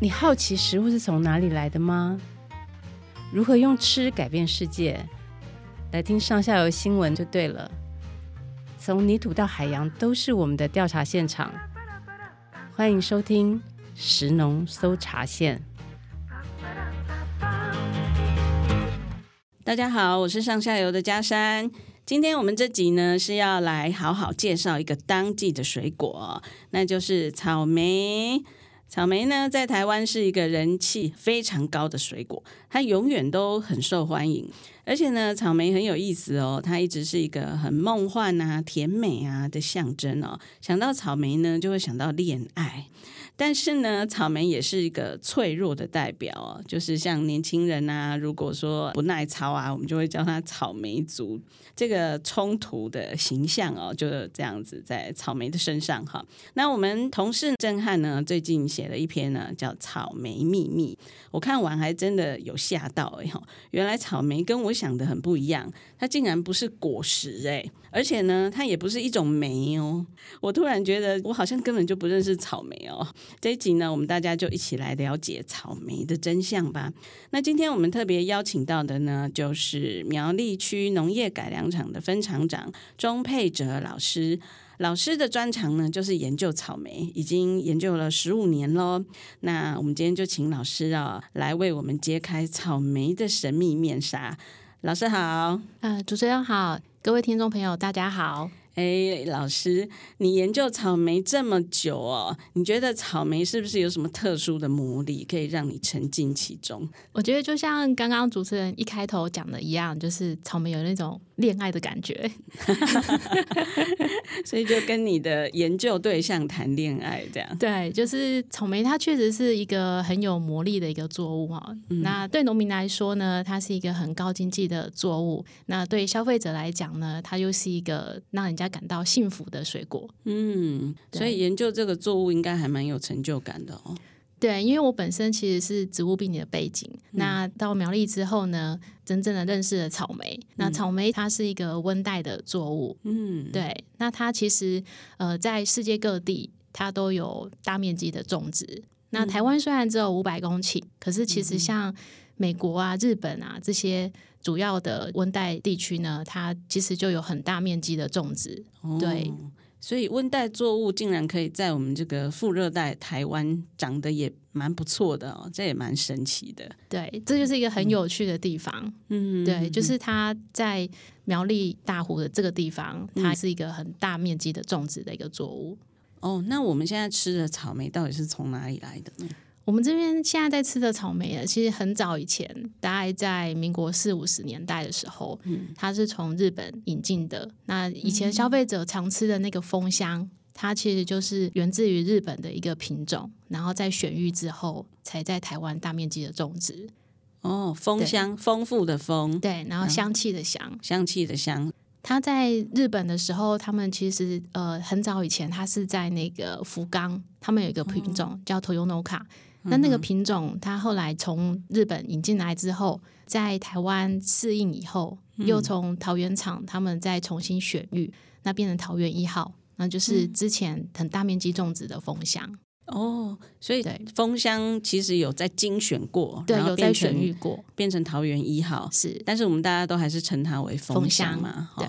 你好奇食物是从哪里来的吗？如何用吃改变世界？来听上下游新闻就对了。从泥土到海洋，都是我们的调查现场。欢迎收听食农搜查线。大家好，我是上下游的佳珊。今天我们这集呢是要来好好介绍一个当季的水果，那就是草莓。草莓呢，在台湾是一个人气非常高的水果，它永远都很受欢迎。而且呢，草莓很有意思哦，它一直是一个很梦幻啊、甜美啊的象征哦。想到草莓呢，就会想到恋爱。但是呢，草莓也是一个脆弱的代表哦，就是像年轻人啊，如果说不耐操啊，我们就会叫它草莓族。这个冲突的形象哦，就这样子在草莓的身上哈。那我们同事郑汉呢，最近写了一篇呢，叫《草莓秘密》，我看完还真的有吓到哎哈，原来草莓跟我想的很不一样，它竟然不是果实哎，而且呢，它也不是一种莓哦。我突然觉得我好像根本就不认识草莓哦。这一集呢，我们大家就一起来了解草莓的真相吧。那今天我们特别邀请到的呢，就是苗栗区农业改良场的分场长钟佩哲老师。老师的专长呢，就是研究草莓，已经研究了十五年喽。那我们今天就请老师啊，来为我们揭开草莓的神秘面纱。老师好，呃，主持人好，各位听众朋友，大家好。哎，老师，你研究草莓这么久哦，你觉得草莓是不是有什么特殊的魔力，可以让你沉浸其中？我觉得就像刚刚主持人一开头讲的一样，就是草莓有那种恋爱的感觉，所以就跟你的研究对象谈恋爱这样。对，就是草莓，它确实是一个很有魔力的一个作物哈。嗯、那对农民来说呢，它是一个很高经济的作物；那对消费者来讲呢，它又是一个让人家感到幸福的水果，嗯，所以研究这个作物应该还蛮有成就感的哦。对，因为我本身其实是植物病理的背景，嗯、那到苗栗之后呢，真正的认识了草莓。嗯、那草莓它是一个温带的作物，嗯，对，那它其实呃在世界各地它都有大面积的种植。那台湾虽然只有五百公顷，可是其实像美国啊、日本啊这些。主要的温带地区呢，它其实就有很大面积的种植，哦、对，所以温带作物竟然可以在我们这个副热带台湾长得也蛮不错的哦，这也蛮神奇的。对，这就是一个很有趣的地方。嗯，对，就是它在苗栗大湖的这个地方，它是一个很大面积的种植的一个作物。哦，那我们现在吃的草莓到底是从哪里来的呢？我们这边现在在吃的草莓，其实很早以前，大概在民国四五十年代的时候，嗯，它是从日本引进的。那以前消费者常吃的那个丰香，它其实就是源自于日本的一个品种，然后在选育之后，才在台湾大面积的种植。哦，丰香，对丰富的丰，对，然后香气的香，香气的香。它在日本的时候，他们其实呃很早以前，它是在那个福冈，他们有一个品种、哦、叫 Toyonoka。那那个品种，它后来从日本引进来之后，在台湾适应以后，又从桃园厂他们再重新选育，那变成桃园一号，那就是之前很大面积种植的丰香。哦，所以丰香其实有在精选过，对，有在选育过，变成桃园一号。是，但是我们大家都还是称它为丰香嘛，对。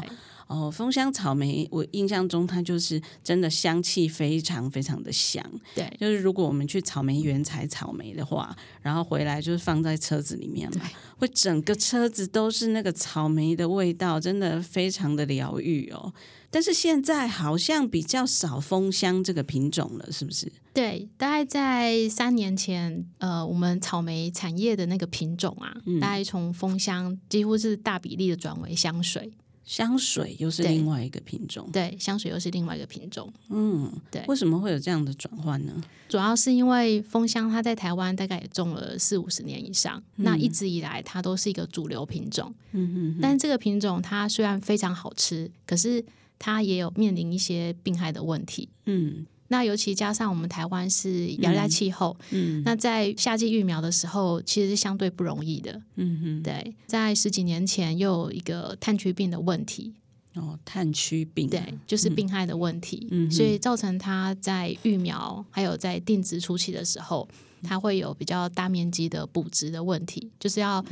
哦，丰香草莓，我印象中它就是真的香气非常非常的香。对，就是如果我们去草莓园采草莓的话，然后回来就是放在车子里面嘛，会整个车子都是那个草莓的味道，真的非常的疗愈哦。但是现在好像比较少丰香这个品种了，是不是？对，大概在三年前，呃，我们草莓产业的那个品种啊，嗯、大概从丰香几乎是大比例的转为香水。香水又是另外一个品种，对，对，香水又是另外一个品种，嗯，对，为什么会有这样的转换呢？主要是因为蜂香它在台湾大概也种了四五十年以上，嗯、那一直以来它都是一个主流品种，嗯哼哼，但是这个品种它虽然非常好吃，可是它也有面临一些病害的问题，嗯。那尤其加上我们台湾是亚热带气候，嗯，嗯，那在夏季育苗的时候，其实是相对不容易的，嗯哼，对，在十几年前又有一个炭疽病的问题，哦，炭疽病，啊，对，就是病害的问题，嗯，所以造成它在育苗还有在定植初期的时候，它会有比较大面积的补植的问题，就是要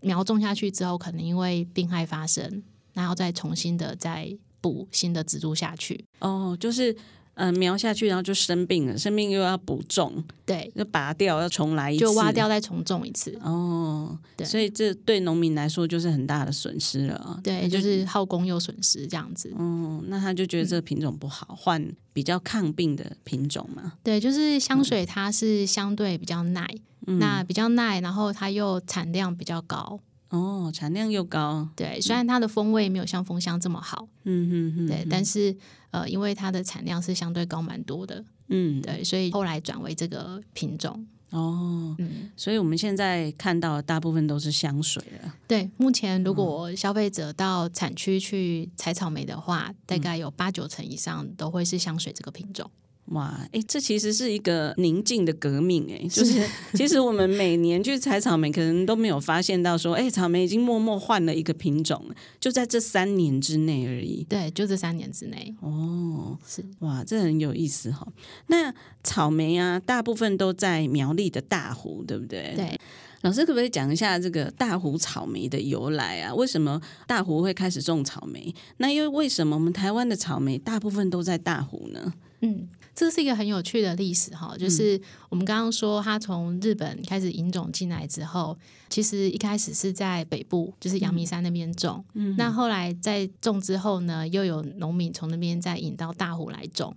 苗种下去之后，可能因为病害发生，然后再重新的再补新的植株下去。哦，就是。嗯，苗下去，然后就生病了，生病又要补种，对，就拔掉，要重来一次，就挖掉再重种一次。哦，对，所以这对农民来说就是很大的损失了。对，就，就是耗工又损失这样子。哦，那他就觉得这个品种不好，换、嗯、比较抗病的品种嘛。对，就是香水，它是相对比较耐，嗯、那比较耐，然后它又产量比较高。哦，产量又高，对，虽然它的风味没有像蜂香这么好，嗯嗯嗯，对，但是呃，因为它的产量是相对高蛮多的，嗯，对，所以后来转为这个品种。哦，嗯，所以我们现在看到的大部分都是香水了。对，目前如果消费者到产区去采草莓的话，嗯，大概有八九成以上都会是香水这个品种。哇，哎，这其实是一个宁静的革命，哎，就是其实我们每年去采草莓，可能都没有发现到说，哎，草莓已经默默换了一个品种，就在这三年之内而已。对，就这三年之内。哦，是哇，这很有意思哈。那草莓啊，大部分都在苗栗的大湖，对不对？对。老师可不可以讲一下这个大湖草莓的由来啊？为什么大湖会开始种草莓？那因为为什么我们台湾的草莓大部分都在大湖呢？嗯。这是一个很有趣的历史哈，就是我们刚刚说，它从日本开始引种进来之后，其实一开始是在北部，就是阳明山那边种。嗯，那后来在种之后呢，又有农民从那边再引到大湖来种。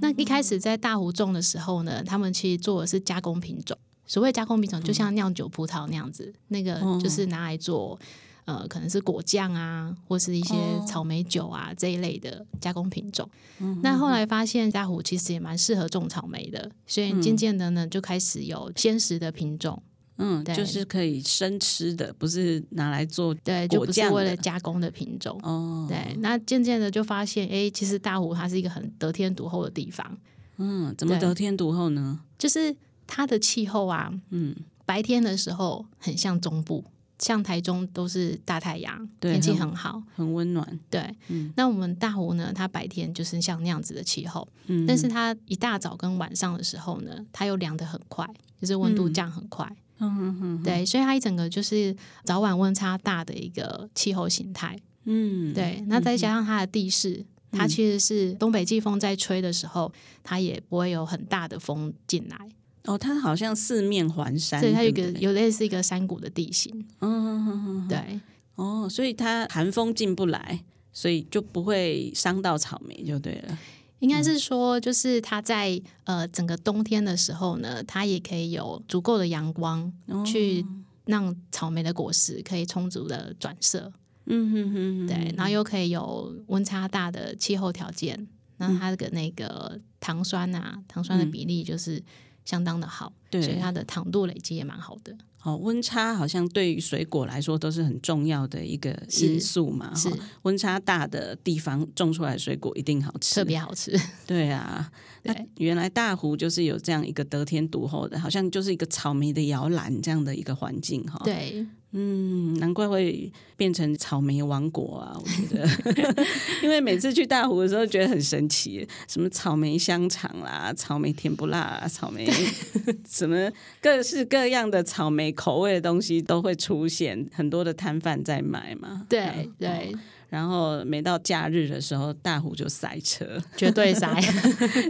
那一开始在大湖种的时候呢，他们其实做的是加工品种。所谓加工品种，就像酿酒葡萄那样子，那个就是拿来做。呃，可能是果酱啊，或是一些草莓酒啊、哦、这一类的加工品种。嗯、那后来发现大湖其实也蛮适合种草莓的，所以渐渐的呢，就开始有鲜食的品种。嗯，就是可以生吃的，不是拿来做对，就不是为了加工的品种。哦，对。那渐渐的就发现，哎，其实大湖它是一个很得天独厚的地方。嗯，怎么得天独厚呢？就是它的气候啊，嗯，白天的时候很像中部。像台中都是大太阳，天气很好，很温暖。对，嗯，那我们大湖呢？它白天就是像那样子的气候，嗯，但是它一大早跟晚上的时候呢，它又凉得很快，就是温度降很快。嗯嗯嗯，对，所以它一整个就是早晚温差大的一个气候形态。嗯，对。那再加上它的地势，嗯，它其实是东北季风在吹的时候，它也不会有很大的风进来。哦，它好像四面环山，对，它有一个有类似一个山谷的地形，嗯嗯嗯，对，哦，所以它寒风进不来，所以就不会伤到草莓，就对了。应该是说，就是它在呃整个冬天的时候呢，它也可以有足够的阳光，去让草莓的果实可以充足的转色，嗯哼哼，对，然后又可以有温差大的气候条件，那它的那个糖酸啊，糖酸的比例就是。相当的好，对，所以它的糖度累积也蛮好的。哦，温差好像对于水果来说都是很重要的一个因素嘛。是，温差大的地方种出来水果一定好吃，特别好吃。对啊，那原来大湖就是有这样一个得天独厚的，好像就是一个草莓的摇篮这样的一个环境哈。对。嗯，难怪会变成草莓王国啊！我觉得，因为每次去大湖的时候，觉得很神奇，什么草莓香肠啦、草莓甜不辣、草莓 什么各式各样的草莓口味的东西都会出现，很多的摊贩在卖嘛。对对。哦然后每到假日的时候，大湖就塞车，绝对塞。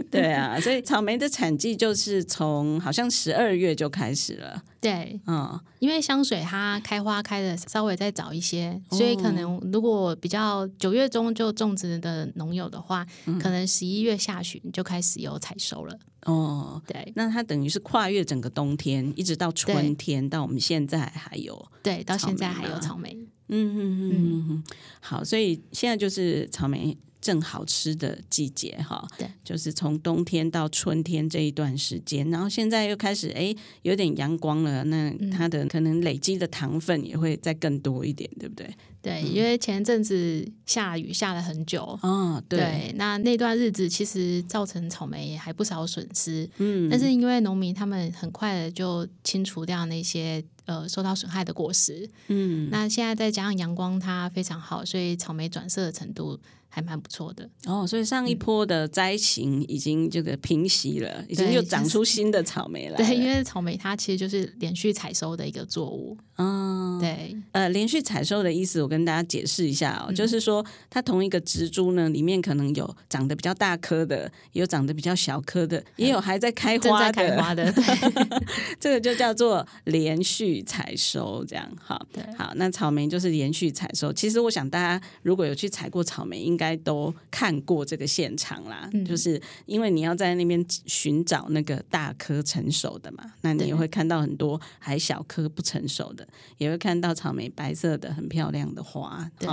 对啊，所以 草莓的产季就是从好像十二月就开始了。对，嗯，因为香水它开花开的稍微再早一些，所以可能如果比较九月中就种植的农友的话，嗯、可能十一月下旬就开始有采收了。哦，对，那它等于是跨越整个冬天，一直到春天，到我们现在还有，对，到现在还有草莓。嗯嗯嗯嗯嗯，好，所以现在就是草莓正好吃的季节哈，对，就是从冬天到春天这一段时间，然后现在又开始哎有点阳光了，那它的可能累积的糖分也会再更多一点，对不对？对，因为前阵子下雨下了很久，哦，对，对，那那段日子其实造成草莓还不少损失，嗯，但是因为农民他们很快的就清除掉那些呃受到损害的果实。嗯，那现在再加上阳光，它非常好，所以草莓转色的程度。还蛮不错的哦，所以上一波的灾情已经这个平息了，嗯、已经又长出新的草莓来了。对，因为草莓它其实就是连续采收的一个作物。嗯，对，呃，连续采收的意思，我跟大家解释一下哦，嗯、就是说它同一个植株呢，里面可能有长得比较大颗的，也有长得比较小颗的，也有还在开花开花的，对，这个就叫做连续采收，这样好。对，好，那草莓就是连续采收。其实我想大家如果有去采过草莓，应该。都看过这个现场啦，嗯、就是因为你要在那边寻找那个大颗成熟的嘛，那你也会看到很多还小颗不成熟的，也会看到草莓白色的很漂亮的花。对，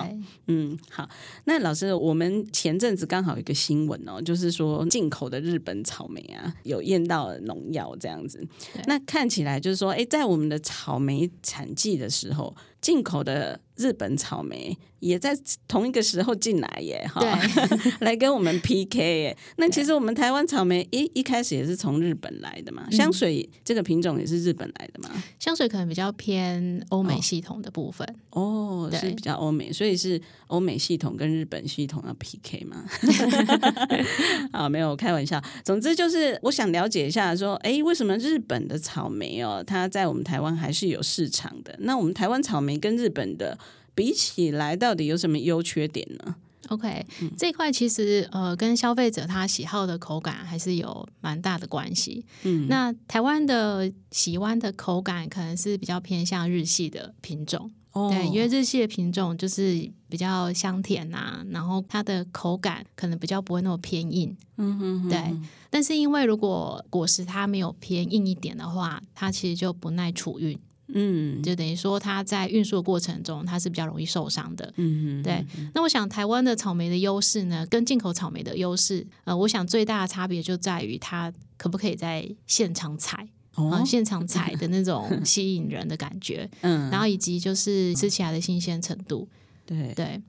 嗯，好。那老师，我们前阵子刚好有一个新闻哦，就是说进口的日本草莓啊，有验到农药这样子。那看看起来就是说，哎，在我们的草莓产季的时候，进口的。日本草莓也在同一个时候进来耶，哈对，来跟我们 PK 耶。那其实我们台湾草莓一一开始也是从日本来的嘛，香水这个品种也是日本来的嘛。香水可能比较偏欧美系统的部分哦，对是比较欧美，所以是欧美系统跟日本系统要 PK 嘛。啊，没有开玩笑。总之就是我想了解一下，说，哎，为什么日本的草莓哦，它在我们台湾还是有市场的？那我们台湾草莓跟日本的比起来，到底有什么优缺点呢？OK，、嗯、这一块其实呃，跟消费者他喜好的口感还是有蛮大的关系。嗯，那台湾的喜欢的口感可能是比较偏向日系的品种，哦、对，因为日系的品种就是比较香甜呐、啊，然后它的口感可能比较不会那么偏硬。嗯哼，哼，对。但是因为如果果实它没有偏硬一点的话，它其实就不耐储运。嗯，就等于说它在运输的过程中，它是比较容易受伤的。嗯嗯，对。那我想台湾的草莓的优势呢，跟进口草莓的优势，呃，我想最大的差别就在于它可不可以在现场采，哦、呃，现场采的那种 吸引人的感觉。嗯，然后以及就是吃起来的新鲜程度。对对。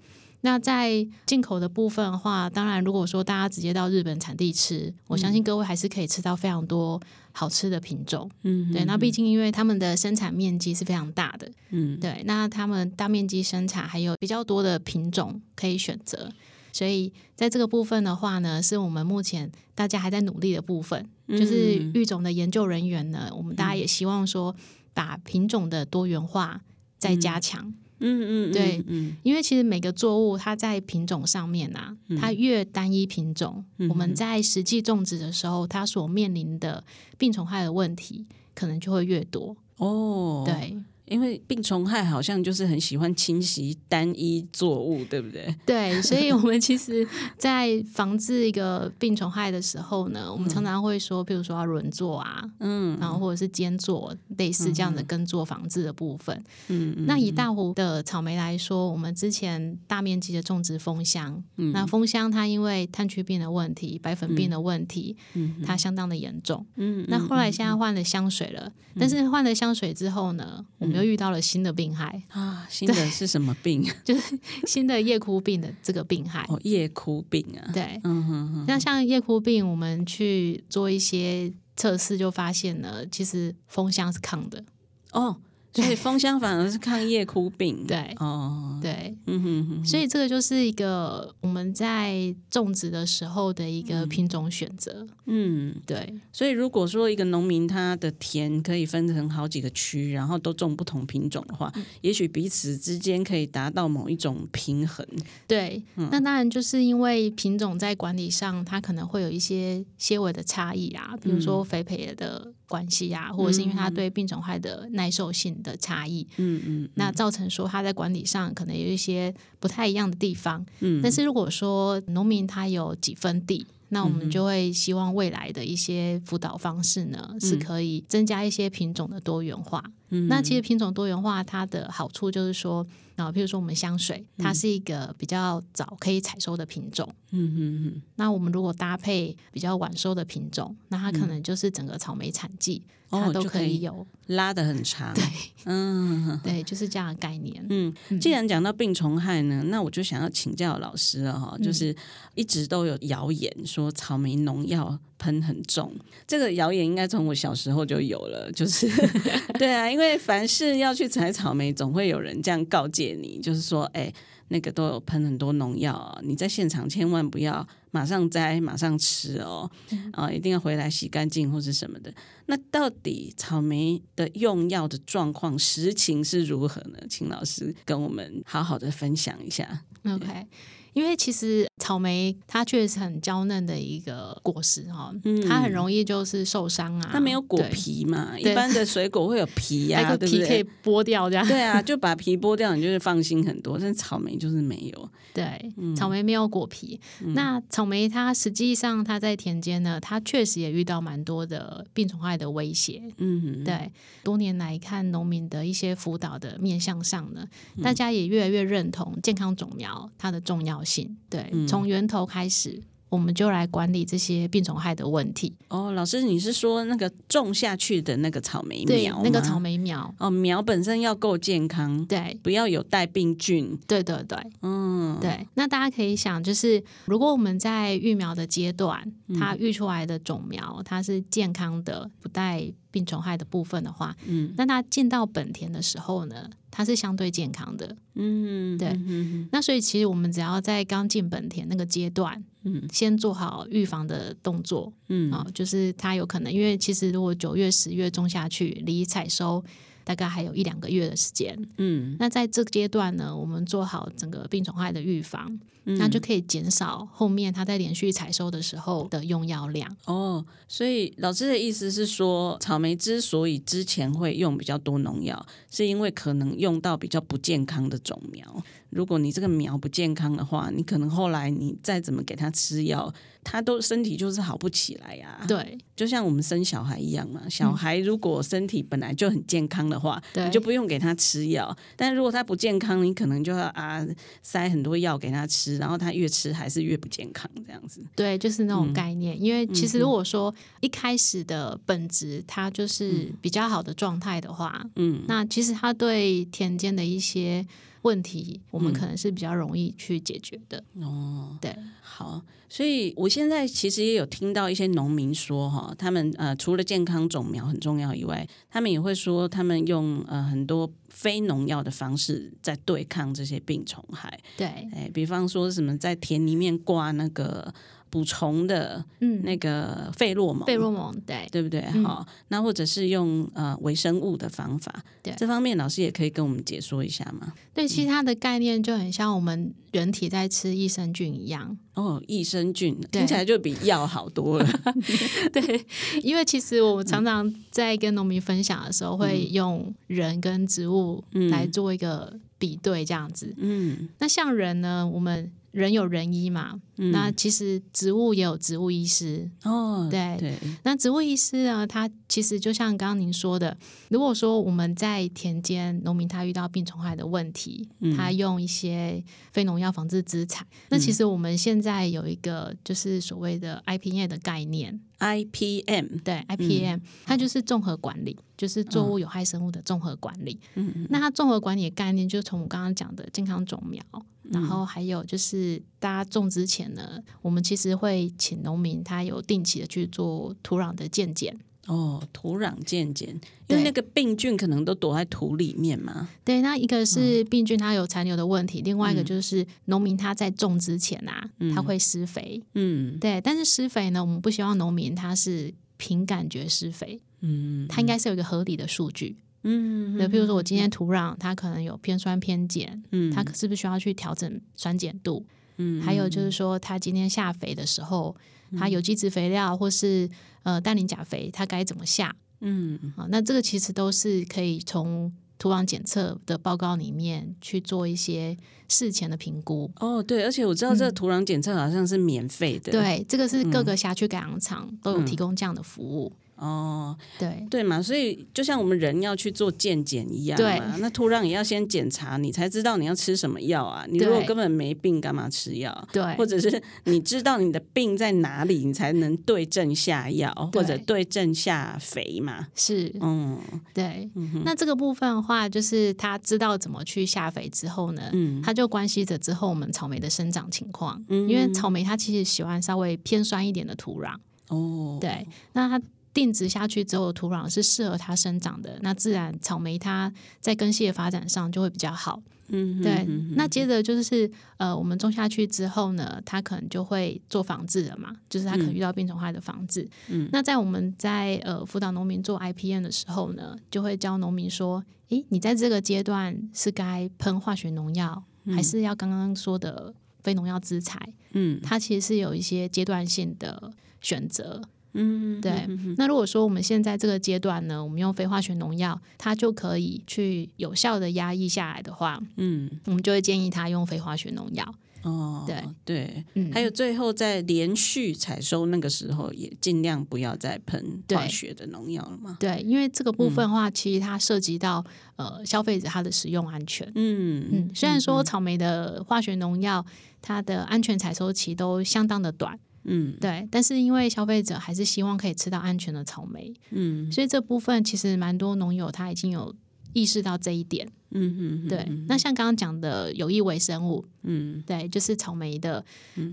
那在进口的部分的话，当然如果说大家直接到日本产地吃，我相信各位还是可以吃到非常多。好吃的品种，嗯，对，那毕竟因为他们的生产面积是非常大的，嗯，对，那他们大面积生产还有比较多的品种可以选择，所以在这个部分的话呢，是我们目前大家还在努力的部分，嗯、就是育种的研究人员呢，我们大家也希望说把品种的多元化再加强。嗯嗯嗯，对，嗯，因为其实每个作物它在品种上面啊，它越单一品种，我们在实际种植的时候，它所面临的病虫害的问题可能就会越多哦。对。因为病虫害好像就是很喜欢侵袭单一作物，对不对？对，所以我们其实，在防治一个病虫害的时候呢，我们常常会说，譬如说要轮作啊，嗯，然后或者是间作，类似这样的耕作防治的部分。嗯，那以大湖的草莓来说，我们之前大面积的种植蜂箱，嗯，那蜂箱它因为炭疽病的问题、白粉病的问题，嗯，它相当的严重。嗯，那后来现在换了香水了，但是换了香水之后呢，我们又遇到了新的病害啊！新的是什么病？就是新的叶枯病的这个病害哦，叶枯病啊。对，嗯哼哼。那像叶枯病，我们去做一些测试，就发现了，其实风箱是抗的哦。所以丰香反而是抗叶枯病，对。哦，对，嗯哼哼，所以这个就是一个我们在种植的时候的一个品种选择，嗯，对。所以如果说一个农民他的田可以分成好几个区，然后都种不同品种的话，嗯、也许彼此之间可以达到某一种平衡。对，嗯、那当然就是因为品种在管理上，它可能会有一些些微的差异啊，比如说肥培的关系啊，或者是因为它对病虫害的耐受性的差异，嗯嗯，那造成说它在管理上可能有一些不太一样的地方，嗯，但是如果说农民他有几分地，那我们就会希望未来的一些辅导方式呢，嗯、是可以增加一些品种的多元化。嗯，那其实品种多元化它的好处就是说，啊，譬如说我们香水，它是一个比较早可以采收的品种，嗯嗯嗯，那我们如果搭配比较晚收的品种，那它可能就是整个草莓产季。它都可以有拉的很长，对，嗯，对，就是这样的概念。嗯，既然讲到病虫害呢，那我就想要请教老师了哈，就是一直都有谣言说草莓农药喷很重，这个谣言应该从我小时候就有了，就是 对啊，因为。凡事要去采草莓，总会有人这样告诫你，就是说，哎、欸，那个都有喷很多农药啊，你在现场千万不要马上摘、马上吃哦，啊，一定要回来洗干净或是什么的。那到底草莓的用药的状况实情是如何呢？请老师跟我们好好的分享一下。OK。因为其实草莓它确实是很娇嫩的一个果实哈，嗯，它很容易就是受伤啊。它没有果皮嘛，一般的水果会有皮 呀，啊，对不对？皮可以剥掉这样。对啊，就把皮剥掉，你就是放心很多。但是草莓就是没有。对，草莓没有果皮。嗯，那草莓它实际上它在田间呢，它确实也遇到蛮多的病虫害的威胁。嗯，对。多年来看农民的一些辅导的面向上呢，大家也越来越认同健康种苗它的重要性。对，从源头开始。嗯我们就来管理这些病虫害的问题。哦，老师，你是说那个种下去的那个草莓苗？那个草莓苗哦，苗本身要够健康，对，不要有带病菌。对对对，嗯，对。那大家可以想，就是如果我们在育苗的阶段，它育出来的种苗它是健康的，不带病虫害的部分的话，嗯，那它进到本田的时候呢，它是相对健康的。嗯，对。嗯，那所以其实我们只要在刚进本田那个阶段。嗯，先做好预防的动作，嗯，啊，就是它有可能，因为其实如果九月、十月种下去，离采收大概还有一两个月的时间，嗯，那在这个阶段呢，我们做好整个病虫害的预防。嗯、那就可以减少后面它在连续采收的时候的用药量哦。所以老师的意思是说，草莓之所以之前会用比较多农药，是因为可能用到比较不健康的种苗。如果你这个苗不健康的话，你可能后来你再怎么给它吃药，它都身体就是好不起来呀、啊。对，就像我们生小孩一样嘛。小孩如果身体本来就很健康的话，嗯、你就不用给他吃药。但如果他不健康，你可能就要啊塞很多药给他吃。然后他越吃还是越不健康，这样子。对，就是那种概念。嗯、因为其实如果说一开始的本质它就是比较好的状态的话，嗯，那其实它对田间的一些问题，我们可能是比较容易去解决的。哦，对，好。所以我现在其实也有听到一些农民说，哈，他们呃除了健康种苗很重要以外，他们也会说他们用呃很多。非农药的方式在对抗这些病虫害，对，哎，比方说什么在田里面挂那个捕虫的，嗯，那个费洛蒙，费洛蒙，对，对不对？好、嗯，那或者是用呃微生物的方法，对，这方面老师也可以跟我们解说一下吗？对，其实它的概念就很像我们人体在吃益生菌一样。哦，益生菌听起来就比药好多了。对，因为其实我常常在跟农民分享的时候，会用人跟植物来做一个比对，这样子。嗯，那像人呢，我们。人有人医嘛，嗯、那其实植物也有植物医师哦。对，对，那植物医师呢，他其实就像刚刚您说的，如果说我们在田间，农民他遇到病虫害的问题，嗯、他用一些非农药防治资产，嗯、那其实我们现在有一个就是所谓的 IPA 的概念，IPM 对 IPM，、嗯、它就是综合管理，就是作物有害生物的综合管理。嗯，那它综合管理的概念，就从我刚刚讲的健康种苗。然后还有就是，大家种之前呢，我们其实会请农民他有定期的去做土壤的鉴检。哦，土壤健检，因为那个病菌可能都躲在土里面嘛。对，那一个是病菌它有残留的问题，嗯、另外一个就是农民他在种之前啊，嗯、他会施肥。嗯，对，但是施肥呢，我们不希望农民他是凭感觉施肥。嗯，他应该是有一个合理的数据。嗯，那比如说我今天土壤它可能有偏酸偏碱，嗯，它是不是需要去调整酸碱度？嗯，还有就是说，它今天下肥的时候，它有机质肥料或是呃氮磷钾肥，它该怎么下？嗯，好，那这个其实都是可以从土壤检测的报告里面去做一些事前的评估。哦，对，而且我知道这个土壤检测好像是免费的。嗯，对，这个是各个辖区改良场都有提供这样的服务。哦，对对嘛，所以就像我们人要去做健检一样嘛，对那土壤也要先检查，你才知道你要吃什么药啊。你如果根本没病，干嘛吃药？对，或者是你知道你的病在哪里，你才能对症下药，或者对症下肥嘛。是，嗯，对。嗯、那这个部分的话，就是他知道怎么去下肥之后呢，嗯，他就关系着之后我们草莓的生长情况，嗯、因为草莓它其实喜欢稍微偏酸一点的土壤。哦，对，那它。定植下去之后的土壤是适合它生长的，那自然草莓它在根系的发展上就会比较好。嗯，对。那接着就是呃，我们种下去之后呢，它可能就会做防治了嘛，就是它可能遇到病虫害的防治。嗯，那在我们在呃辅导农民做 IPM 的时候呢，就会教农民说，诶，你在这个阶段是该喷化学农药，嗯、还是要刚刚说的非农药资材？嗯，它其实是有一些阶段性的选择。嗯，对。那如果说我们现在这个阶段呢，我们用非化学农药，它就可以去有效的压抑下来的话，嗯，我们就会建议他用非化学农药。哦，对对，嗯，还有最后在连续采收那个时候，也尽量不要再喷化学的农药了嘛。对，因为这个部分的话，嗯、其实它涉及到呃消费者他的使用安全。嗯嗯，虽然说草莓的化学农药，它的安全采收期都相当的短。嗯，对，但是因为消费者还是希望可以吃到安全的草莓，嗯，所以这部分其实蛮多农友他已经有意识到这一点，嗯嗯，对。那像刚刚讲的有益微生物，嗯，对，就是草莓的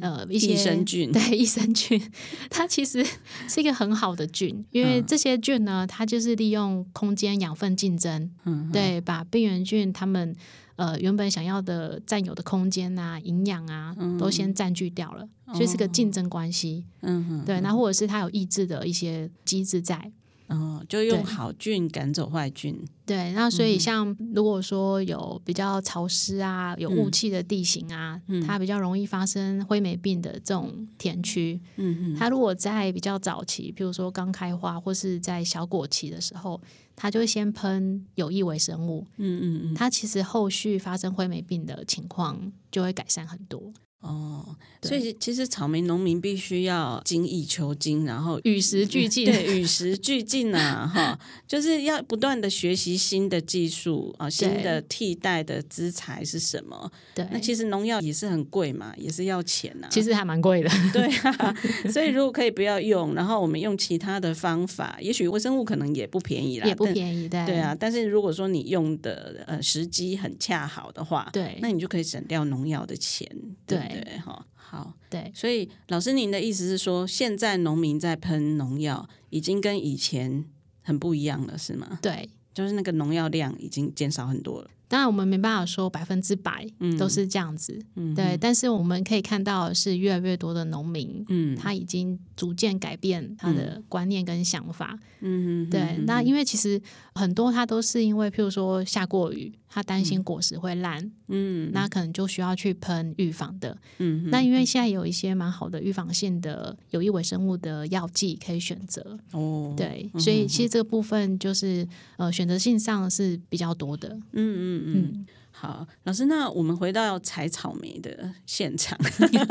呃一些益生菌，对，益生菌，它其实是一个很好的菌，因为这些菌呢，它就是利用空间养分竞争，嗯，对，把病原菌它们。呃，原本想要的占有的空间啊，营养啊，嗯、都先占据掉了，所以是个竞争关系。嗯，对，那或者是他有抑制的一些机制在。哦，就用好菌赶走坏菌。对，那所以像如果说有比较潮湿啊、有雾气的地形啊，嗯、它比较容易发生灰霉病的这种田区。嗯嗯，它如果在比较早期，比如说刚开花或是在小果期的时候，它就会先喷有益微生物。嗯嗯嗯，它其实后续发生灰霉病的情况就会改善很多。哦，所以其实草莓农民必须要精益求精，然后与时俱进，对，与时俱进啊，哈，就是要不断的学习新的技术啊，新的替代的资材是什么？对，那其实农药也是很贵嘛，也是要钱呐、啊，其实还蛮贵的，对啊。所以如果可以不要用，然后我们用其他的方法，也许微生物可能也不便宜啦，也不便宜，对，对啊。但是如果说你用的呃时机很恰好的话，对，那你就可以省掉农药的钱，对。对哈，好，对，所以老师，您的意思是说，现在农民在喷农药已经跟以前很不一样了，是吗？对，就是那个农药量已经减少很多了。当然，我们没办法说百分之百都是这样子，嗯、对。但是我们可以看到，是越来越多的农民，嗯，他已经逐渐改变他的观念跟想法，嗯对。那因为其实很多他都是因为，譬如说下过雨，他担心果实会烂，嗯，那可能就需要去喷预防的，嗯。那因为现在有一些蛮好的预防性的有益微生物的药剂可以选择，哦，对。所以其实这个部分就是呃选择性上是比较多的，嗯嗯。嗯，好，老师，那我们回到采草莓的现场，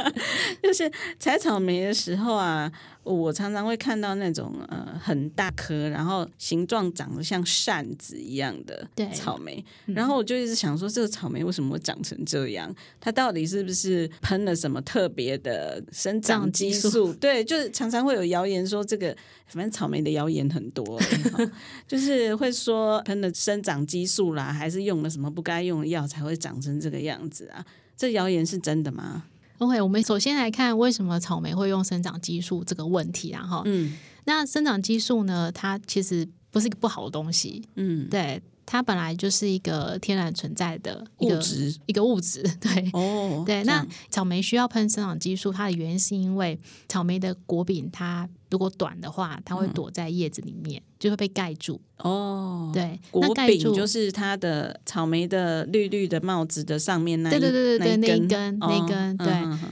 就是采草莓的时候啊。我常常会看到那种呃很大颗，然后形状长得像扇子一样的草莓，然后我就一直想说，这个草莓为什么会长成这样？它到底是不是喷了什么特别的生长激素？对，就是常常会有谣言说这个，反正草莓的谣言很多，就是会说喷了生长激素啦，还是用了什么不该用的药才会长成这个样子啊？这谣言是真的吗？OK，我们首先来看为什么草莓会用生长激素这个问题，然后，嗯，那生长激素呢，它其实不是一个不好的东西，嗯，对。它本来就是一个天然存在的一个物质，一个物质，对，哦，对。那草莓需要喷生长激素，它的原因是因为草莓的果柄，它如果短的话，它会躲在叶子里面，嗯、就会被盖住。哦，对，果柄就是它的草莓的绿绿的帽子的上面那一，对对对对对，那一根那一根，对，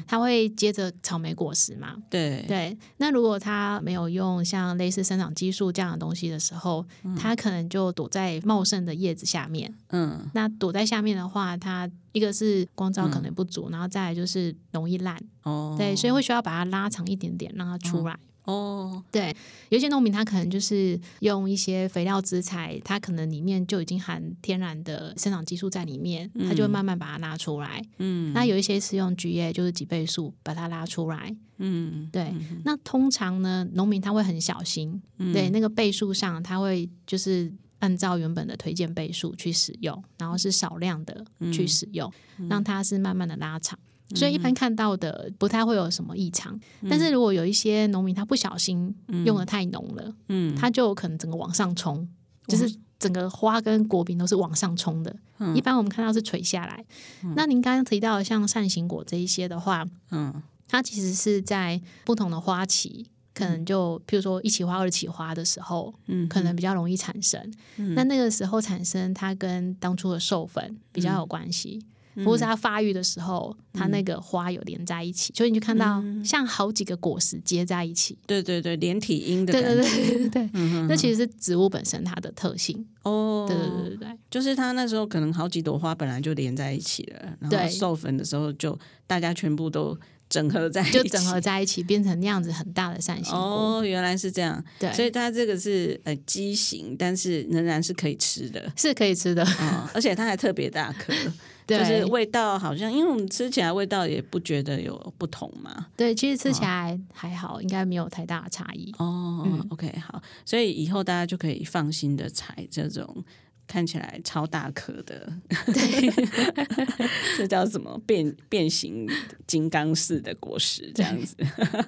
它会接着草莓果实嘛。对。对。那如果它没有用像类似生长激素这样的东西的时候，它可能就躲在茂盛的叶子下面，嗯，那躲在下面的话，它一个是光照可能不足，嗯、然后再来就是容易烂，哦，对，所以会需要把它拉长一点点，让它出来，哦，哦对，有些农民他可能就是用一些肥料资材，它可能里面就已经含天然的生长激素在里面，他就会慢慢把它拉出来，嗯，那有一些是用 GA，就是几倍数把它拉出来，嗯，对，嗯、那通常呢，农民他会很小心，嗯、对，那个倍数上他会就是。按照原本的推荐倍数去使用，然后是少量的去使用，嗯、让它是慢慢的拉长。所以一般看到的不太会有什么异常。嗯、但是如果有一些农民他不小心用的太浓了，嗯，他就有可能整个往上冲，嗯、就是整个花跟果柄都是往上冲的。嗯、一般我们看到是垂下来。嗯、那您刚刚提到的像扇形果这一些的话，嗯，它其实是在不同的花期。可能就譬如说一起花、二起花的时候，嗯，可能比较容易产生。嗯，那那个时候产生，它跟当初的授粉比较有关系，嗯、或者是它发育的时候，嗯、它那个花有连在一起，所以你就看到像好几个果实接在一起。对对对，连体婴的感觉。对对对对那其实是植物本身它的特性。哦，对对对对对，就是它那时候可能好几朵花本来就连在一起了，然后授粉的时候就大家全部都。整合在一起，就整合在一起，变成那样子很大的扇形。哦，原来是这样。对，所以它这个是呃畸形，但是仍然是可以吃的，是可以吃的。哦，而且它还特别大颗，对就是味道好像，因为我们吃起来味道也不觉得有不同嘛。对，其实吃起来还好，哦，应该没有太大的差异。哦，嗯，OK，好，所以以后大家就可以放心的采这种。看起来超大颗的，对，这叫什么变变形金刚式的果实这样子。对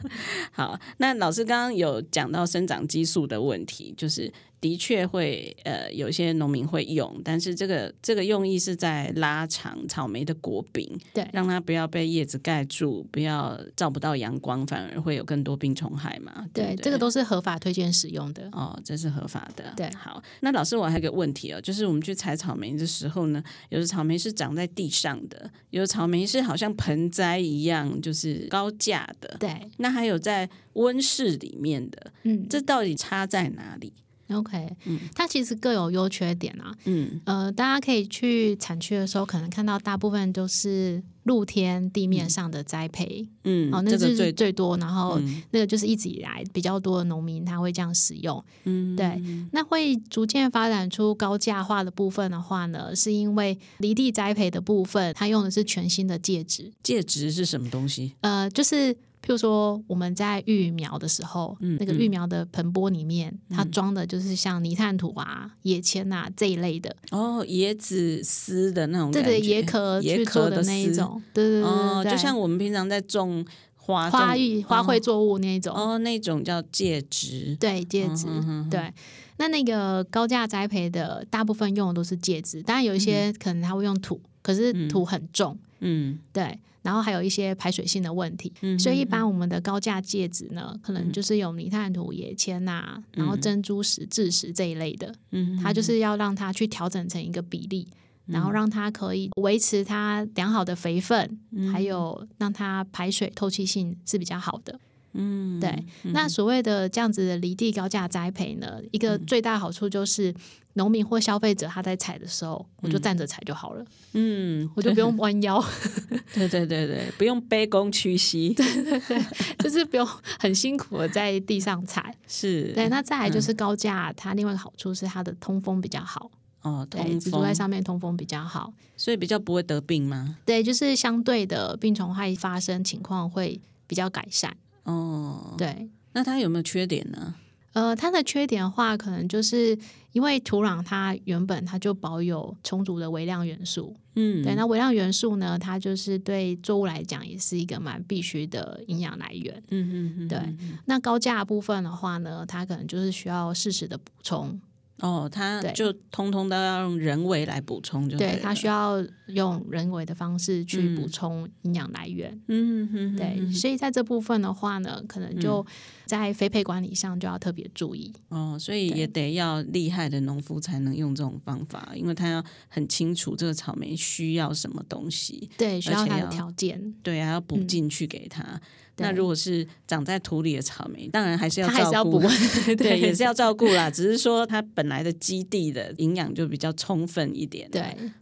好，那老师刚刚有讲到生长激素的问题，就是。的确会，呃，有些农民会用，但是这个这个用意是在拉长草莓的果柄，对，让它不要被叶子盖住，不要照不到阳光，反而会有更多病虫害嘛。对，对，对，这个都是合法推荐使用的。哦，这是合法的。对，好，那老师我还有一个问题哦，就是我们去采草莓的时候呢，有的草莓是长在地上的，有的草莓是好像盆栽一样，就是高架的。对，那还有在温室里面的，嗯，这到底差在哪里？OK，嗯，它其实各有优缺点啊。嗯，呃，大家可以去产区的时候，可能看到大部分都是露天地面上的栽培。嗯，哦，那就是最最多，然后那个就是一直以来比较多的农民他会这样使用。嗯，对，那会逐渐发展出高价化的部分的话呢，是因为离地栽培的部分，它用的是全新的介质。介质是什么东西？呃，就是。譬如说，我们在育苗的时候，嗯、那个育苗的盆钵里面，嗯、它装的就是像泥炭土啊、野签啊这一类的。哦，椰子丝的那种，对对，椰壳去做的那一种，对对对，对，哦，就像我们平常在种花花艺花卉作物那一种，哦，那种叫介质，对介质，嗯、哼哼哼对。那那个高价栽培的大部分用的都是介质，当然有一些可能它会用土，嗯、可是土很重，嗯，对。然后还有一些排水性的问题，所以一般我们的高价介质呢，可能就是有泥炭土、野签呐、然后珍珠石、蛭石这一类的，嗯它就是要让它去调整成一个比例，嗯、然后让它可以维持它良好的肥分，嗯、还有让它排水透气性是比较好的。嗯，对。嗯、那所谓的这样子的离地高价栽培呢，一个最大好处就是农民或消费者他在采的时候，嗯、我就站着采就好了。嗯，我就不用弯腰。对对对对，不用卑躬屈膝。对对对，就是不用很辛苦的在地上采。是。对，那再来就是高架，它另外一个好处是它的通风比较好。哦，对，植株在上面通风比较好，所以比较不会得病吗？对，就是相对的病虫害发生情况会比较改善。哦，对，那它有没有缺点呢？呃，它的缺点的话，可能就是因为土壤它原本它就保有充足的微量元素，嗯，对，那微量元素呢，它就是对作物来讲也是一个蛮必须的营养来源，嗯嗯嗯，对，那高价部分的话呢，它可能就是需要适时的补充。哦，它就通通都要用人为来补充就对，对，它需要用人为的方式去补充营养来源。嗯嗯嗯，对，所以在这部分的话呢，可能就在肥配管理上就要特别注意。哦，所以也得要厉害的农夫才能用这种方法，因为他要很清楚这个草莓需要什么东西，对，需要它的条件，对，还要补进去给他。那如果是长在土里的草莓，当然还是要照顾，对，对，也是要照顾啦。只是说它本来的基地的营养就比较充分一点。对，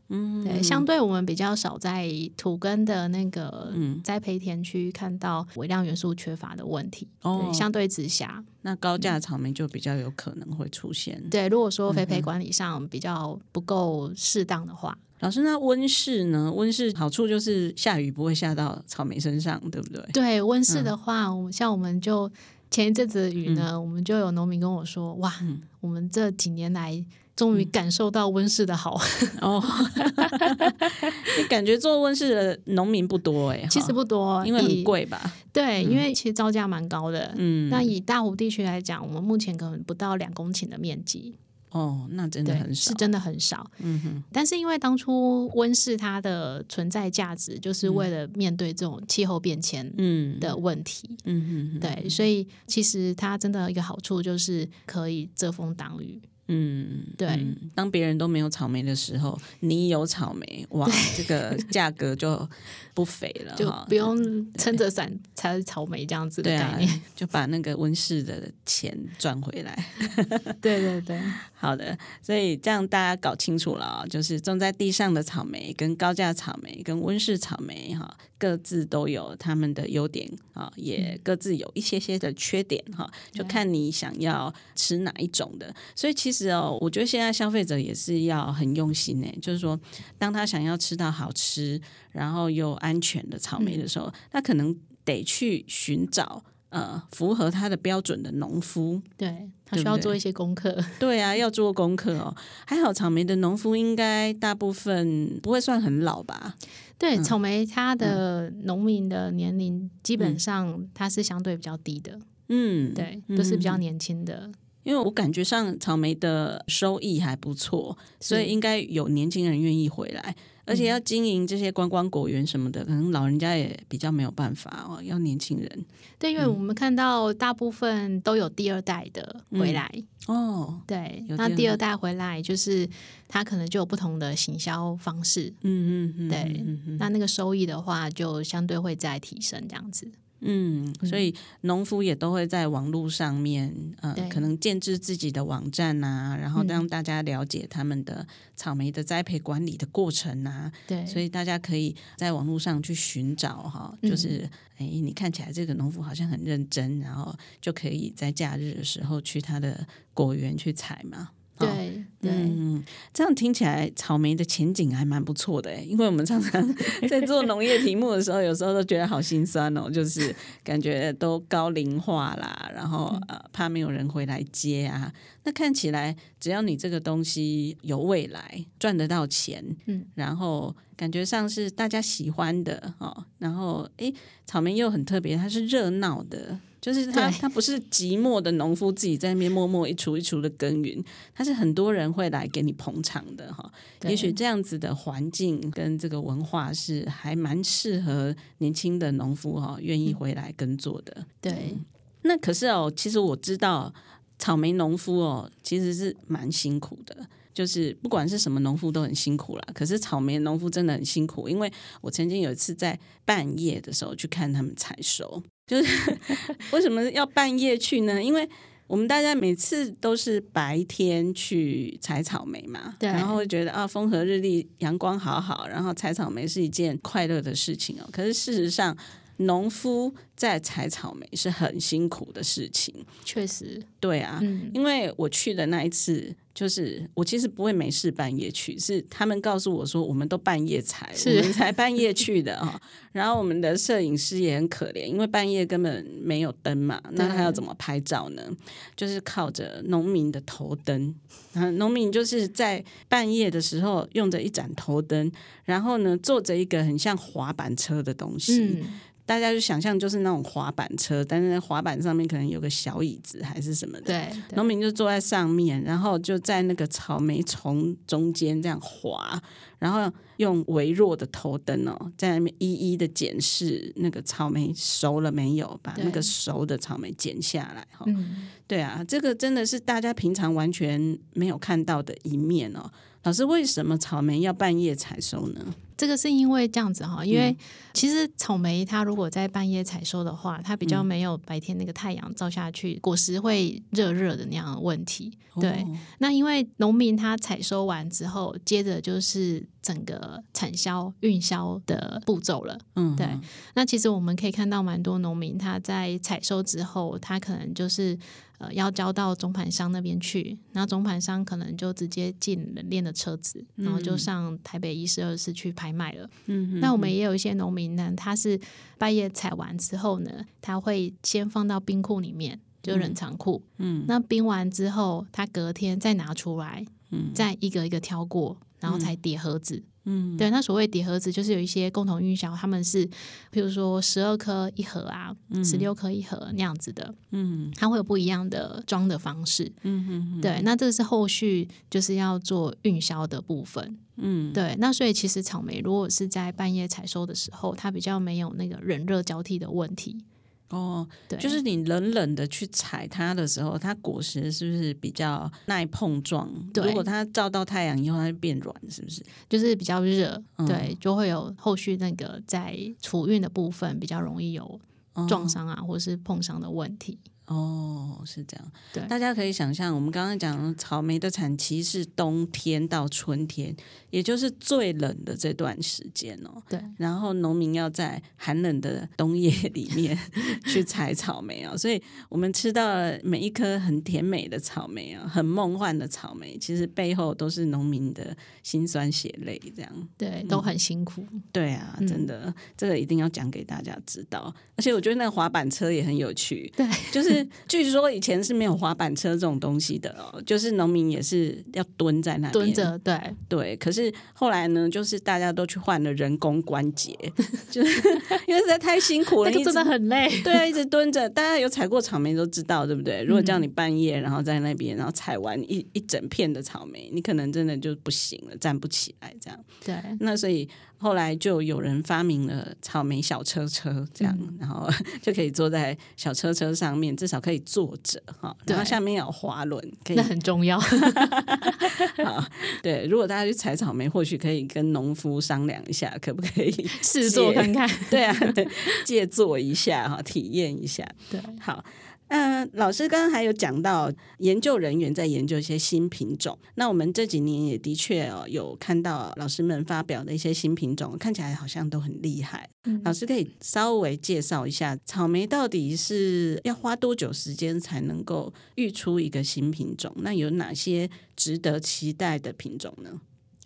嗯，对，相对我们比较少在土根的那个栽培田区看到微量元素缺乏的问题。相对之下，那高价草莓就比较有可能会出现。对，如果说肥培管理上比较不够适当的话。老师，那温室呢？温室好处就是下雨不会下到草莓身上，对不对？对，温室的话，嗯、像我们就前一阵子的雨呢，嗯、我们就有农民跟我说：“哇，嗯、我们这几年来终于感受到温室的好 哦。你感觉做温室的农民不多哎，其实不多，因为很贵吧？对，因为其实造价蛮高的。嗯，那以大湖地区来讲，我们目前可能不到两公顷的面积。哦，那真的很少，是真的很少。嗯哼，但是因为当初温室它的存在价值，就是为了面对这种气候变迁嗯的问题。嗯哼，对，所以其实它真的一个好处就是可以遮风挡雨。嗯，对。当别人都没有草莓的时候，你有草莓，哇，这个价格就不菲了，就不用撑着伞才是草莓这样子的概念，啊，就把那个温室的钱赚回来。对 对对，好的，所以这样大家搞清楚了啊，就是种在地上的草莓、跟高价草莓、跟温室草莓哈，各自都有他们的优点啊，也各自有一些些的缺点哈，就看你想要吃哪一种的。所以其实。哦，我觉得现在消费者也是要很用心呢。就是说，当他想要吃到好吃，然后又安全的草莓的时候，嗯、他可能得去寻找呃符合他的标准的农夫。对，他需要做一些功课。对，啊，要做功课哦。还好，草莓的农夫应该大部分不会算很老吧？对，草莓它的农民的年龄基本上它是相对比较低的。嗯，对，都是比较年轻的。因为我感觉上草莓的收益还不错，所以应该有年轻人愿意回来，而且要经营这些观光果园什么的，可能老人家也比较没有办法哦，要年轻人。对，因为我们看到大部分都有第二代的回来、嗯、哦，对，那第二代回来就是他可能就有不同的行销方式，嗯嗯嗯，对，那那个收益的话就相对会再提升这样子。嗯，所以农夫也都会在网络上面，呃，可能建置自己的网站啊，然后让大家了解他们的草莓的栽培管理的过程啊。对，所以大家可以在网络上去寻找哈，就是哎，你看起来这个农夫好像很认真，然后就可以在假日的时候去他的果园去采嘛。对、哦、对，嗯，这样听起来草莓的前景还蛮不错的诶，因为我们常常 在做农业题目的时候，有时候都觉得好心酸哦，就是感觉都高龄化啦，然后呃怕没有人回来接啊。那看起来只要你这个东西有未来，赚得到钱，嗯，然后感觉上是大家喜欢的哦，然后诶，草莓又很特别，它是热闹的。就是他，他不是寂寞的农夫自己在那边默默一锄一锄的耕耘，他是很多人会来给你捧场的哈。也许这样子的环境跟这个文化是还蛮适合年轻的农夫哈，愿意回来耕作的。对，那可是哦，其实我知道草莓农夫哦，其实是蛮辛苦的。就是不管是什么农夫都很辛苦啦，可是草莓农夫真的很辛苦，因为我曾经有一次在半夜的时候去看他们采收。就是 为什么要半夜去呢？因为我们大家每次都是白天去采草莓嘛，对，然后会觉得啊，风和日丽，阳光好好，然后采草莓是一件快乐的事情哦。可是事实上，农夫在采草莓是很辛苦的事情。确实，对啊，嗯，因为我去的那一次。就是我其实不会没事半夜去，是他们告诉我说，我们都半夜采，我们才半夜去的哈。然后我们的摄影师也很可怜，因为半夜根本没有灯嘛，那他要怎么拍照呢？就是靠着农民的头灯。啊，农民就是在半夜的时候用着一盏头灯，然后呢坐着一个很像滑板车的东西。嗯大家就想象就是那种滑板车，但是滑板上面可能有个小椅子还是什么的。对，农民就坐在上面，然后就在那个草莓丛中间这样滑，然后用微弱的头灯哦，在那边一一的检视那个草莓熟了没有，把那个熟的草莓剪下来哈。对啊，这个真的是大家平常完全没有看到的一面哦。老师，为什么草莓要半夜采收呢？这个是因为这样子哈，因为其实草莓它如果在半夜采收的话，它比较没有白天那个太阳照下去，果实会热热的那样的问题。对，那因为农民他采收完之后，接着就是整个产销、运销的步骤了。嗯，对。那其实我们可以看到，蛮多农民他在采收之后，他可能就是。呃，要交到中盘商那边去，然后中盘商可能就直接进冷链的车子，然后就上台北一四二市去拍卖了。嗯，那我们也有一些农民呢，他是半夜采完之后呢，他会先放到冰库里面，就冷藏库。嗯，那冰完之后，他隔天再拿出来，嗯，再一个一个挑过，然后才叠盒子。嗯，对，那所谓叠盒子，就是有一些共同运销，他们是，比如说十二颗一盒啊，十六颗一盒那样子的，嗯，它会有不一样的装的方式，嗯哼，对，那这是后续就是要做运销的部分，嗯，对，那所以其实草莓如果是在半夜采收的时候，它比较没有那个冷热交替的问题。哦，对，就是你冷冷的去踩它的时候，它果实是不是比较耐碰撞？对，如果它照到太阳以后，它就变软，是不是？就是比较热，嗯、对，就会有后续那个在储运的部分比较容易有撞伤啊，哦、或是碰伤的问题。哦，是这样。对，大家可以想象，我们刚刚讲草莓的产期是冬天到春天，也就是最冷的这段时间哦。对。然后农民要在寒冷的冬夜 里面去采草莓啊、哦，所以我们吃到每一颗很甜美的草莓啊，很梦幻的草莓，其实背后都是农民的辛酸血泪，这样。对，都很辛苦。嗯、对啊，真的，嗯、这个一定要讲给大家知道。而且我觉得那个滑板车也很有趣。对，就是。据说以前是没有滑板车这种东西的哦，就是农民也是要蹲在那边蹲着，对对。可是后来呢，就是大家都去换了人工关节，就是因为实在太辛苦了，那个真的很累。对啊，一直蹲着。大家有采过草莓都知道，对不对？如果叫你半夜然后在那边，然后采完一一整片的草莓，你可能真的就不行了，站不起来这样。对，那所以。后来就有人发明了草莓小车车，这样，嗯、然后就可以坐在小车车上面，至少可以坐着哈。然后下面有滑轮，可以那很重要。好，对，如果大家去采草莓，或许可以跟农夫商量一下，可不可以试坐看看？对啊，对，借坐一下哈，体验一下。对，好。嗯、呃，老师刚刚还有讲到研究人员在研究一些新品种。那我们这几年也的确哦，有看到老师们发表的一些新品种，看起来好像都很厉害。嗯、老师可以稍微介绍一下，草莓到底是要花多久时间才能够育出一个新品种？那有哪些值得期待的品种呢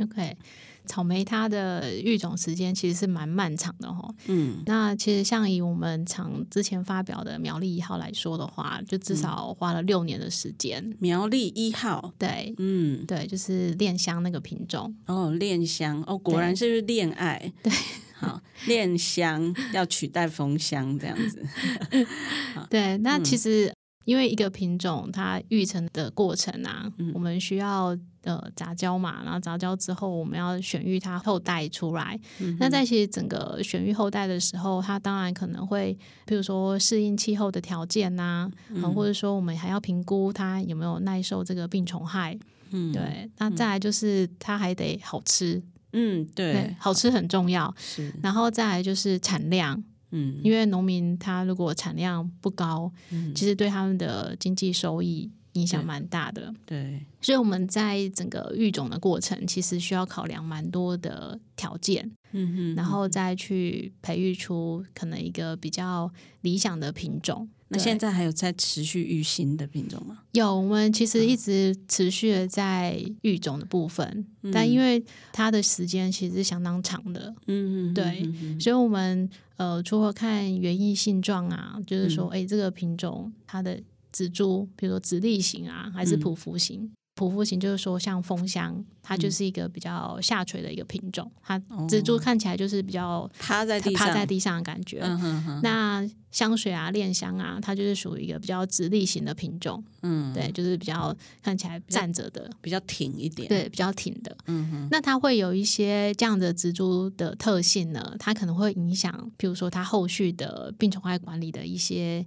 ？OK。草莓它的育种时间其实是蛮漫长的哈，嗯，那其实像以我们厂之前发表的苗栗一号来说的话，就至少花了六年的时间。嗯、苗栗一号，对，嗯，对，就是恋香那个品种。哦，恋香，哦，果然是恋爱，对，好，恋香要取代丰香这样子。好对，那其实。嗯因为一个品种它育成的过程啊，嗯、我们需要呃杂交嘛，然后杂交之后我们要选育它后代出来。嗯、那在其实整个选育后代的时候，它当然可能会，比如说适应气候的条件呐、啊，嗯、或者说我们还要评估它有没有耐受这个病虫害。嗯，对。那再来就是它还得好吃。嗯，对，对，好吃很重要。是。然后再来就是产量。嗯，因为农民他如果产量不高，嗯，其实对他们的经济收益影响蛮大的。对，对，所以我们在整个育种的过程，其实需要考量蛮多的条件，嗯哼，然后再去培育出可能一个比较理想的品种。那现在还有在持续育新的品种吗？有，我们其实一直持续的在育种的部分，嗯、但因为它的时间其实是相当长的，嗯嗯，对，所以我们呃，除了看园艺性状啊，就是说，哎、嗯，这个品种它的植株，比如说直立型啊，还是匍匐型。嗯匍匐型就是说，像蜂箱，它就是一个比较下垂的一个品种，它植株看起来就是比较趴在地上，趴在地上的感觉。嗯、哼哼，那香水啊、恋香啊，它就是属于一个比较直立型的品种。嗯，对，就是比较看起来站着的，比较挺一点。对，比较挺的。嗯哼，那它会有一些这样的植株的特性呢，它可能会影响，比如说它后续的病虫害管理的一些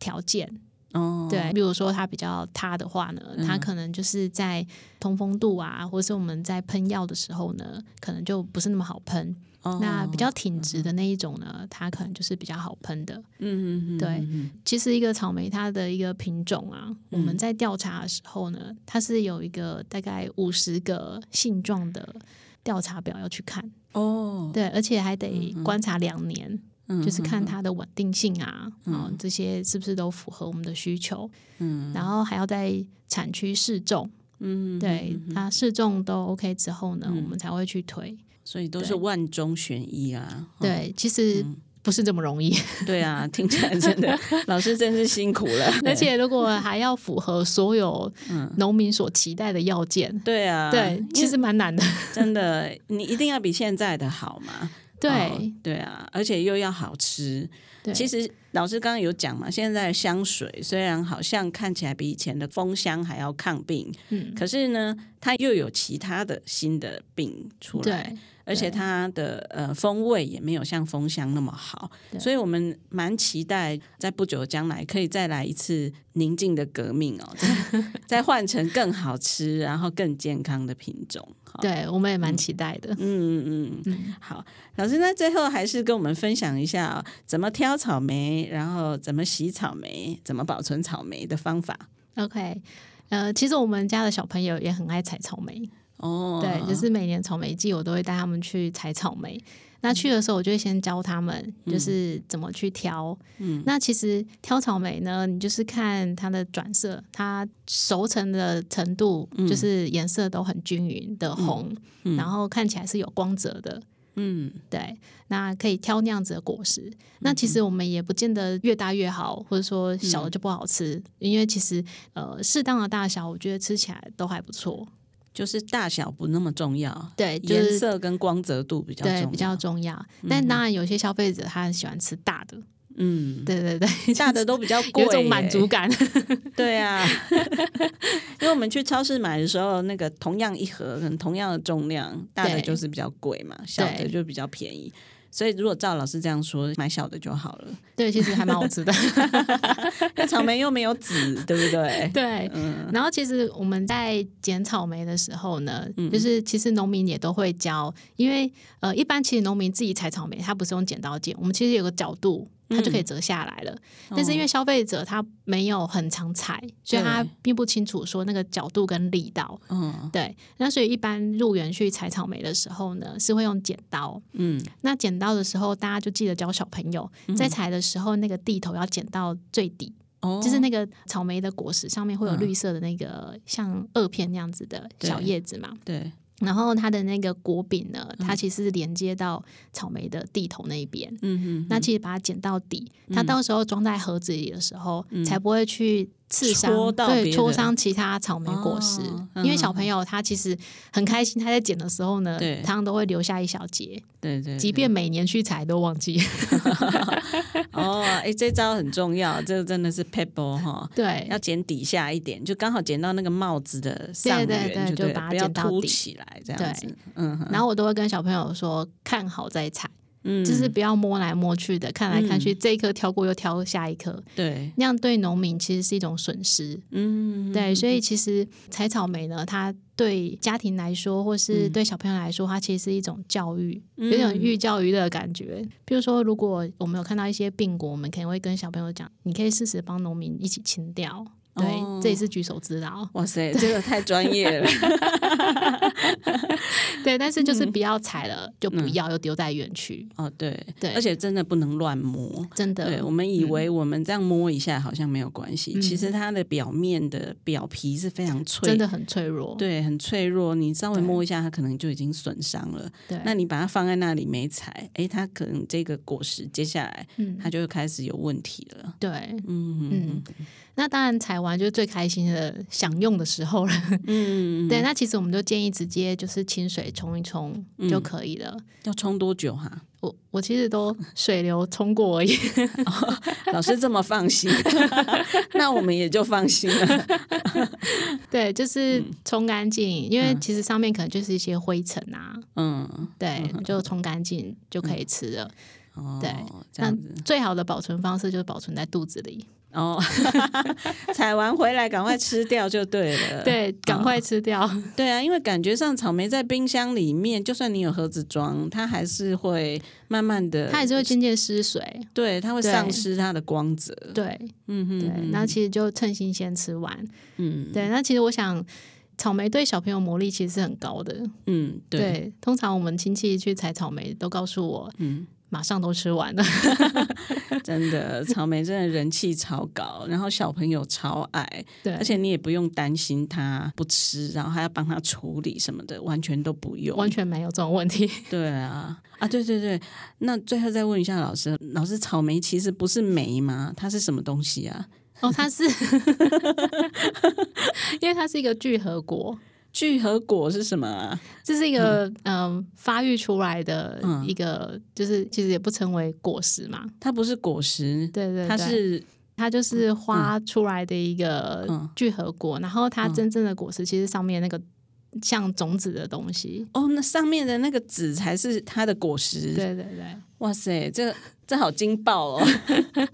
条件。哦，对，比如说它比较塌的话呢，嗯、它可能就是在通风度啊，或者是我们在喷药的时候呢，可能就不是那么好喷。哦、那比较挺直的那一种呢，嗯、它可能就是比较好喷的。嗯嗯嗯，对。其实一个草莓它的一个品种啊，嗯、我们在调查的时候呢，它是有一个大概五十个性状的调查表要去看。哦，对，而且还得观察两年。嗯就是看它的稳定性啊，嗯、哦，这些是不是都符合我们的需求？嗯，然后还要在产区试种，嗯，对，它试种都 OK 之后呢，嗯、我们才会去推。所以都是万中选一啊。对，其实不是这么容易。对啊，听起来真的老师真是辛苦了。而 且如果还要符合所有农民所期待的要件，嗯、对啊，对，其实蛮难的。真的，你一定要比现在的好嘛？对、哦，对啊，而且又要好吃。其实老师刚刚有讲嘛，现在的香水虽然好像看起来比以前的风香还要抗病，嗯，可是呢，它又有其他的新的病出来。对而且它的呃风味也没有像蜂香那么好，所以我们蛮期待在不久的将来可以再来一次宁静的革命哦，再 再换成更好吃然后更健康的品种。对，我们也蛮期待的。嗯嗯嗯嗯，好，老师，那最后还是跟我们分享一下哦，怎么挑草莓，然后怎么洗草莓，怎么保存草莓的方法。OK，呃，其实我们家的小朋友也很爱采草莓。哦，对，就是每年草莓季，我都会带他们去采草莓。那去的时候，我就会先教他们，就是怎么去挑。嗯，那其实挑草莓呢，你就是看它的转色，它熟成的程度，就是颜色都很均匀的红，嗯，然后看起来是有光泽的。嗯，对，那可以挑那样子的果实。那其实我们也不见得越大越好，或者说小的就不好吃，因为其实呃，适当的大小，我觉得吃起来都还不错。就是大小不那么重要，对，就是、颜色跟光泽度比较重比较重要。但当然，有些消费者他很喜欢吃大的，嗯，对对对，大的都比较贵，有种满足感。对啊，因为我们去超市买的时候，那个同样一盒，可能同样的重量，大的就是比较贵嘛，小的就比较便宜。所以，如果赵老师这样说，买小的就好了。对，其实还蛮好吃的。那草莓又没有籽，对不对？对。嗯。然后，其实我们在剪草莓的时候呢，嗯、就是其实农民也都会教，因为呃，一般其实农民自己采草莓，他不是用剪刀剪，我们其实有个角度。它就可以折下来了，嗯、但是因为消费者他没有很常采，哦、所以他并不清楚说那个角度跟力道。嗯，对。那所以一般入园去采草莓的时候呢，是会用剪刀。嗯，那剪刀的时候，大家就记得教小朋友，在采的时候那个地头要剪到最底，哦、就是那个草莓的果实上面会有绿色的那个像萼片那样子的小叶子嘛。对。对然后它的那个果柄呢，它其实是连接到草莓的蒂头那一边。嗯哼，那其实把它剪到底，它到时候装在盒子里的时候，才不会去。刺伤对，戳伤其他草莓果实，因为小朋友他其实很开心，他在剪的时候呢，对，常常都会留下一小节，对，对对，即便每年去采都忘记。哦，哎、欸，这招很重要，这个真的是 pebble 哈，对，要剪底下一点，就刚好剪到那个帽子的上缘，就把它剪到底起来这样子。嗯，然后我都会跟小朋友说，看好再采。嗯，就是不要摸来摸去的，看来看去，嗯、这一颗挑过又挑下一颗，对，那样对农民其实是一种损失。嗯，对，所以其实采草莓呢，它对家庭来说，或是对小朋友来说，它其实是一种教育，嗯、有点寓教于乐的感觉。比如说，如果我们有看到一些病果，我们可能会跟小朋友讲，你可以试试帮农民一起清掉。对，哦、这也是举手之劳。哇塞，对这个太专业了。对，但是就是不要踩了，嗯、就不要又丢在园区。哦，对对，而且真的不能乱摸，真的。对，我们以为我们这样摸一下好像没有关系，嗯、其实它的表面的表皮是非常脆，真的很脆弱。对，很脆弱，你稍微摸一下，它可能就已经损伤了。对，那你把它放在那里没踩，哎，它可能这个果实接下来，它就会开始有问题了。对，嗯嗯。那当然，采完就是最开心的享用的时候了。嗯，对。那其实我们就建议直接就是清水冲一冲就可以了。嗯、要冲多久哈、啊？我我其实都水流冲过而已。哦、老师这么放心，那我们也就放心了。对，就是冲干净，嗯、因为其实上面可能就是一些灰尘啊。嗯，对，就冲干净就可以吃了。哦、对，这样子。那最好的保存方式就是保存在肚子里。哦，采完回来赶快吃掉就对了。对，赶快吃掉。哦。对啊，因为感觉上草莓在冰箱里面，就算你有盒子装，它还是会慢慢的，它还是会渐渐失水。对，它会丧失它的光泽。对，嗯哼，对。那其实就趁新鲜吃完。嗯，对。那其实我想，草莓对小朋友魔力其实是很高的。嗯，对。对，通常我们亲戚去采草莓，都告诉我，嗯。马上都吃完了。真的，草莓真的人气超高，然后小朋友超爱，对，而且你也不用担心他不吃，然后还要帮他处理什么的，完全都不用，完全没有这种问题。对啊，啊，对对对，那最后再问一下老师，老师，草莓其实不是莓吗？它是什么东西啊？哦，它是，因为它是一个聚合果。聚合果是什么啊？这是一个嗯、呃、发育出来的一个，嗯、就是其实也不称为果实嘛。它不是果实，对，对对，它是它就是花出来的一个聚合果。嗯、然后它真正的果实其实上面那个像种子的东西。哦，那上面的那个籽才是它的果实。对对对，哇塞，这。这好惊爆哦！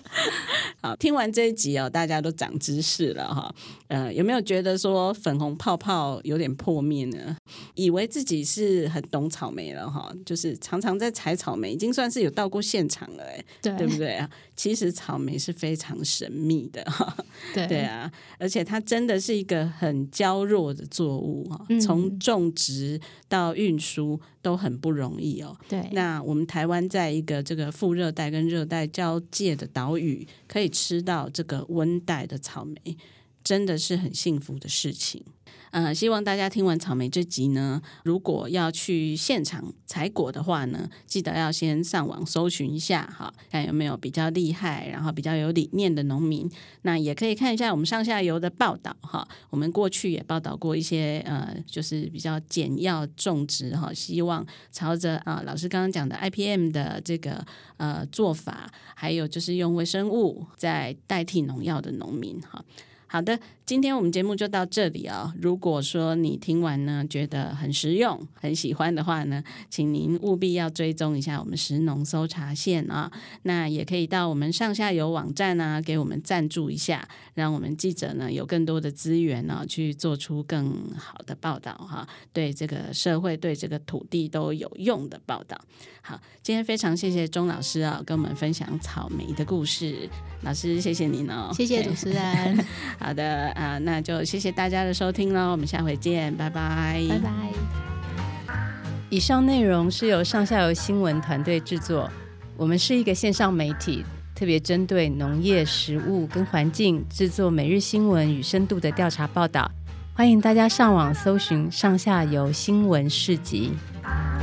好，听完这一集哦，大家都长知识了哈。呃，有没有觉得说粉红泡泡有点破灭呢？以为自己是很懂草莓了哈，就是常常在采草莓，已经算是有到过现场了哎，对，对不对啊？其实草莓是非常神秘的哈，对对啊，而且它真的是一个很娇弱的作物哈，从种植到运输都很不容易哦。对，那我们台湾在一个这个副热带跟热带交界的岛屿，可以吃到这个温带的草莓，真的是很幸福的事情。呃，希望大家听完草莓这集呢，如果要去现场采果的话呢，记得要先上网搜寻一下哈，看有没有比较厉害，然后比较有理念的农民。那也可以看一下我们上下游的报道哈，我们过去也报道过一些呃，就是比较简要种植哈，希望朝着啊、老师刚刚讲的 IPM 的这个呃做法，还有就是用微生物在代替农药的农民哈。好的，今天我们节目就到这里哦。如果说你听完呢，觉得很实用、很喜欢的话呢，请您务必要追踪一下我们食农搜查线啊、哦。那也可以到我们上下游网站啊，给我们赞助一下，让我们记者呢有更多的资源呢、哦，去做出更好的报道哈、哦，对这个社会、对这个土地都有用的报道。好，今天非常谢谢钟老师啊、哦，跟我们分享草莓的故事。老师，谢谢您哦，谢谢主持人。好的啊，那就谢谢大家的收听喽，我们下回见，拜拜，拜拜。以上内容是由上下游新闻团队制作，我们是一个线上媒体，特别针对农业、食物跟环境制作每日新闻与深度的调查报道，欢迎大家上网搜寻上下游新闻市集。啊